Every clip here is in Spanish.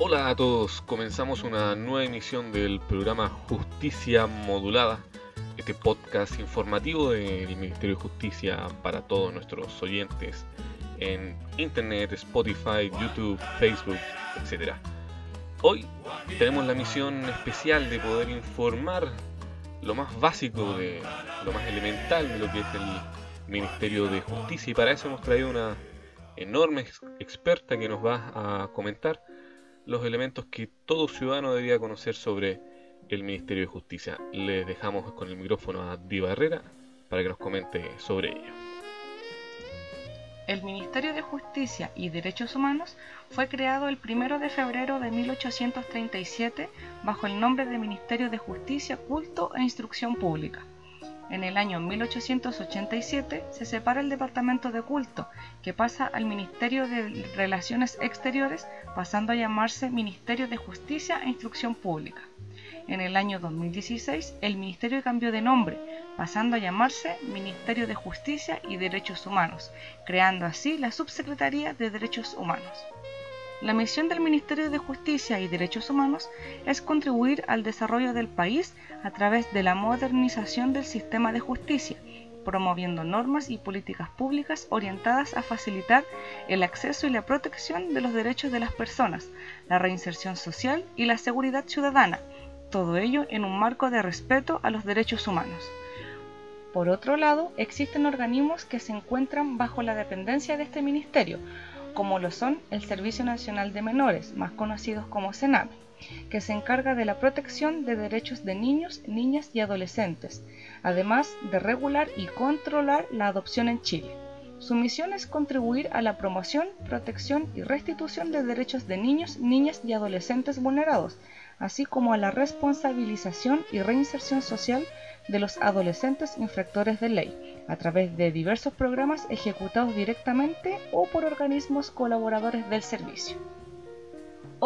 Hola a todos, comenzamos una nueva emisión del programa Justicia Modulada, este podcast informativo del Ministerio de Justicia para todos nuestros oyentes en Internet, Spotify, YouTube, Facebook, etc. Hoy tenemos la misión especial de poder informar lo más básico, de lo más elemental de lo que es el Ministerio de Justicia y para eso hemos traído una enorme experta que nos va a comentar los elementos que todo ciudadano debería conocer sobre el Ministerio de Justicia. Les dejamos con el micrófono a Diva Herrera para que nos comente sobre ello. El Ministerio de Justicia y Derechos Humanos fue creado el 1 de febrero de 1837 bajo el nombre de Ministerio de Justicia, Culto e Instrucción Pública. En el año 1887 se separa el Departamento de Culto, que pasa al Ministerio de Relaciones Exteriores, pasando a llamarse Ministerio de Justicia e Instrucción Pública. En el año 2016 el Ministerio cambió de nombre, pasando a llamarse Ministerio de Justicia y Derechos Humanos, creando así la Subsecretaría de Derechos Humanos. La misión del Ministerio de Justicia y Derechos Humanos es contribuir al desarrollo del país a través de la modernización del sistema de justicia, promoviendo normas y políticas públicas orientadas a facilitar el acceso y la protección de los derechos de las personas, la reinserción social y la seguridad ciudadana, todo ello en un marco de respeto a los derechos humanos. Por otro lado, existen organismos que se encuentran bajo la dependencia de este ministerio, como lo son el Servicio Nacional de Menores, más conocidos como SENAME, que se encarga de la protección de derechos de niños, niñas y adolescentes, además de regular y controlar la adopción en Chile. Su misión es contribuir a la promoción, protección y restitución de derechos de niños, niñas y adolescentes vulnerados, así como a la responsabilización y reinserción social de los adolescentes infractores de ley, a través de diversos programas ejecutados directamente o por organismos colaboradores del servicio.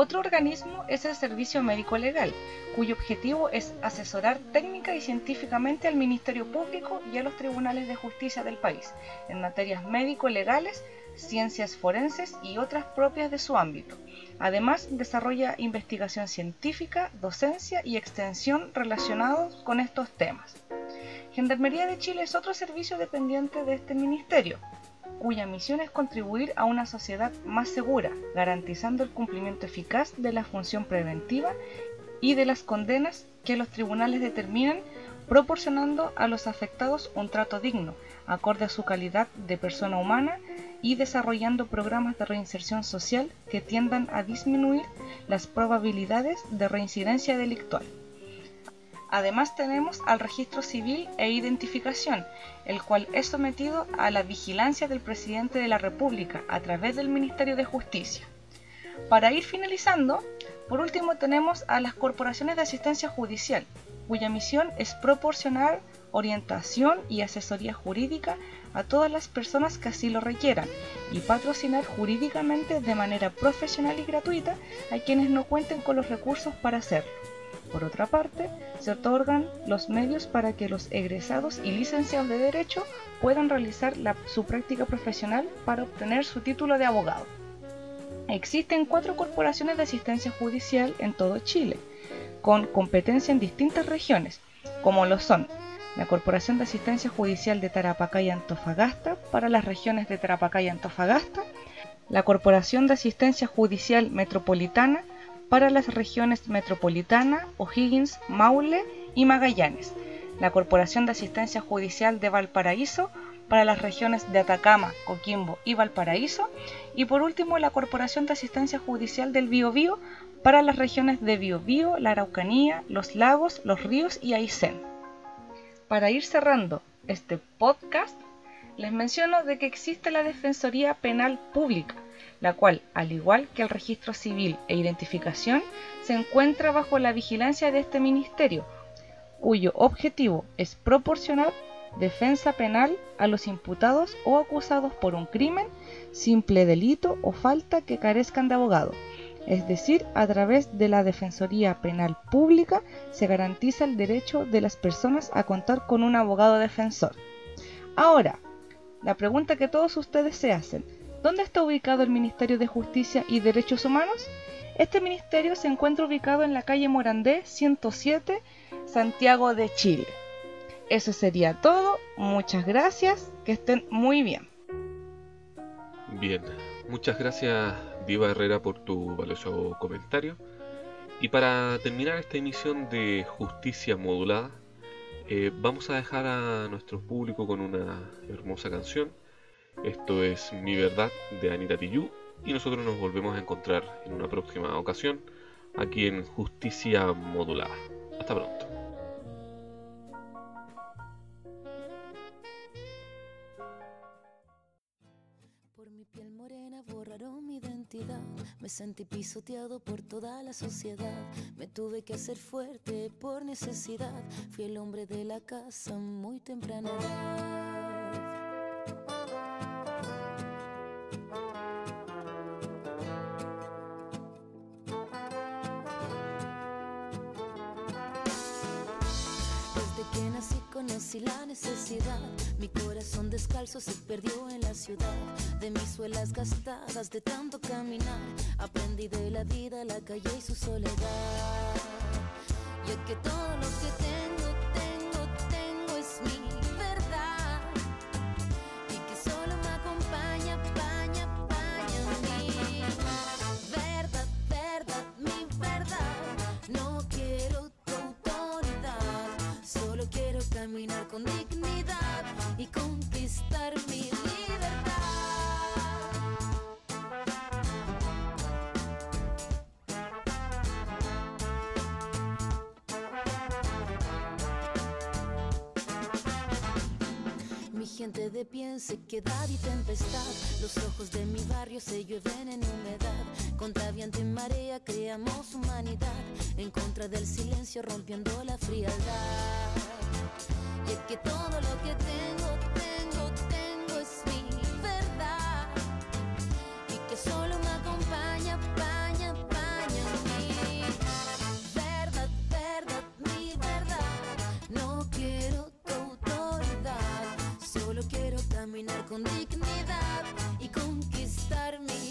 Otro organismo es el Servicio Médico Legal, cuyo objetivo es asesorar técnica y científicamente al Ministerio Público y a los tribunales de justicia del país en materias médico-legales, ciencias forenses y otras propias de su ámbito. Además, desarrolla investigación científica, docencia y extensión relacionados con estos temas. Gendarmería de Chile es otro servicio dependiente de este ministerio, cuya misión es contribuir a una sociedad más segura, garantizando el cumplimiento eficaz de la función preventiva y de las condenas que los tribunales determinan, proporcionando a los afectados un trato digno, acorde a su calidad de persona humana y desarrollando programas de reinserción social que tiendan a disminuir las probabilidades de reincidencia delictual. Además tenemos al registro civil e identificación, el cual es sometido a la vigilancia del presidente de la República a través del Ministerio de Justicia. Para ir finalizando, por último tenemos a las corporaciones de asistencia judicial, cuya misión es proporcionar orientación y asesoría jurídica a todas las personas que así lo requieran y patrocinar jurídicamente de manera profesional y gratuita a quienes no cuenten con los recursos para hacerlo. Por otra parte, se otorgan los medios para que los egresados y licenciados de Derecho puedan realizar su práctica profesional para obtener su título de abogado. Existen cuatro corporaciones de asistencia judicial en todo Chile, con competencia en distintas regiones, como lo son la Corporación de Asistencia Judicial de Tarapacá y Antofagasta para las regiones de Tarapacá y Antofagasta, la Corporación de Asistencia Judicial Metropolitana para las regiones Metropolitana, O'Higgins, Maule y Magallanes, la Corporación de Asistencia Judicial de Valparaíso para las regiones de Atacama, Coquimbo y Valparaíso, y por último la Corporación de Asistencia Judicial del Biobío para las regiones de Biobío, la Araucanía, los Lagos, los Ríos y Aysén. Para ir cerrando este podcast, les menciono de que existe la Defensoría Penal Pública, la cual, al igual que el registro civil e identificación, se encuentra bajo la vigilancia de este ministerio, cuyo objetivo es proporcionar defensa penal a los imputados o acusados por un crimen, simple delito o falta que carezcan de abogado es decir, a través de la Defensoría Penal Pública se garantiza el derecho de las personas a contar con un abogado defensor. Ahora, la pregunta que todos ustedes se hacen, ¿Dónde está ubicado el Ministerio de Justicia y Derechos Humanos? Este ministerio se encuentra ubicado en la calle Morandé 107, Santiago de Chile. Eso sería todo. Muchas gracias. Que estén muy bien. Bien, muchas gracias Diva Herrera por tu valioso comentario. Y para terminar esta emisión de Justicia Modulada, eh, vamos a dejar a nuestro público con una hermosa canción. Esto es Mi Verdad de Anita Tijoux y nosotros nos volvemos a encontrar en una próxima ocasión aquí en Justicia Modulada. Hasta pronto. Por mi piel morena borraron mi identidad. Me sentí pisoteado por toda la sociedad. Me tuve que hacer fuerte por necesidad. Fui el hombre de la casa muy temprana conocí la necesidad. Mi corazón descalzo se perdió en la ciudad. De mis suelas gastadas de tanto caminar. Aprendí de la vida, la calle y su soledad. Y que todo caminar con dignidad y conquistar mi libertad. Mi gente de pie sequedad y tempestad. Los ojos de mi barrio se llueven en humedad. Contra viento y marea creamos humanidad. En contra del silencio rompiendo la frialdad. Que todo lo que tengo, tengo, tengo es mi verdad. Y que solo me acompaña, paña, paña mi verdad, verdad, mi verdad. No quiero tu autoridad, solo quiero caminar con dignidad y conquistar mi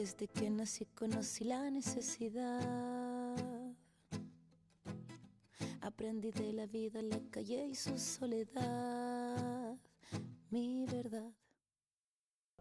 Desde que nací conocí la necesidad. Aprendí de la vida, la calle y su soledad. Mi verdad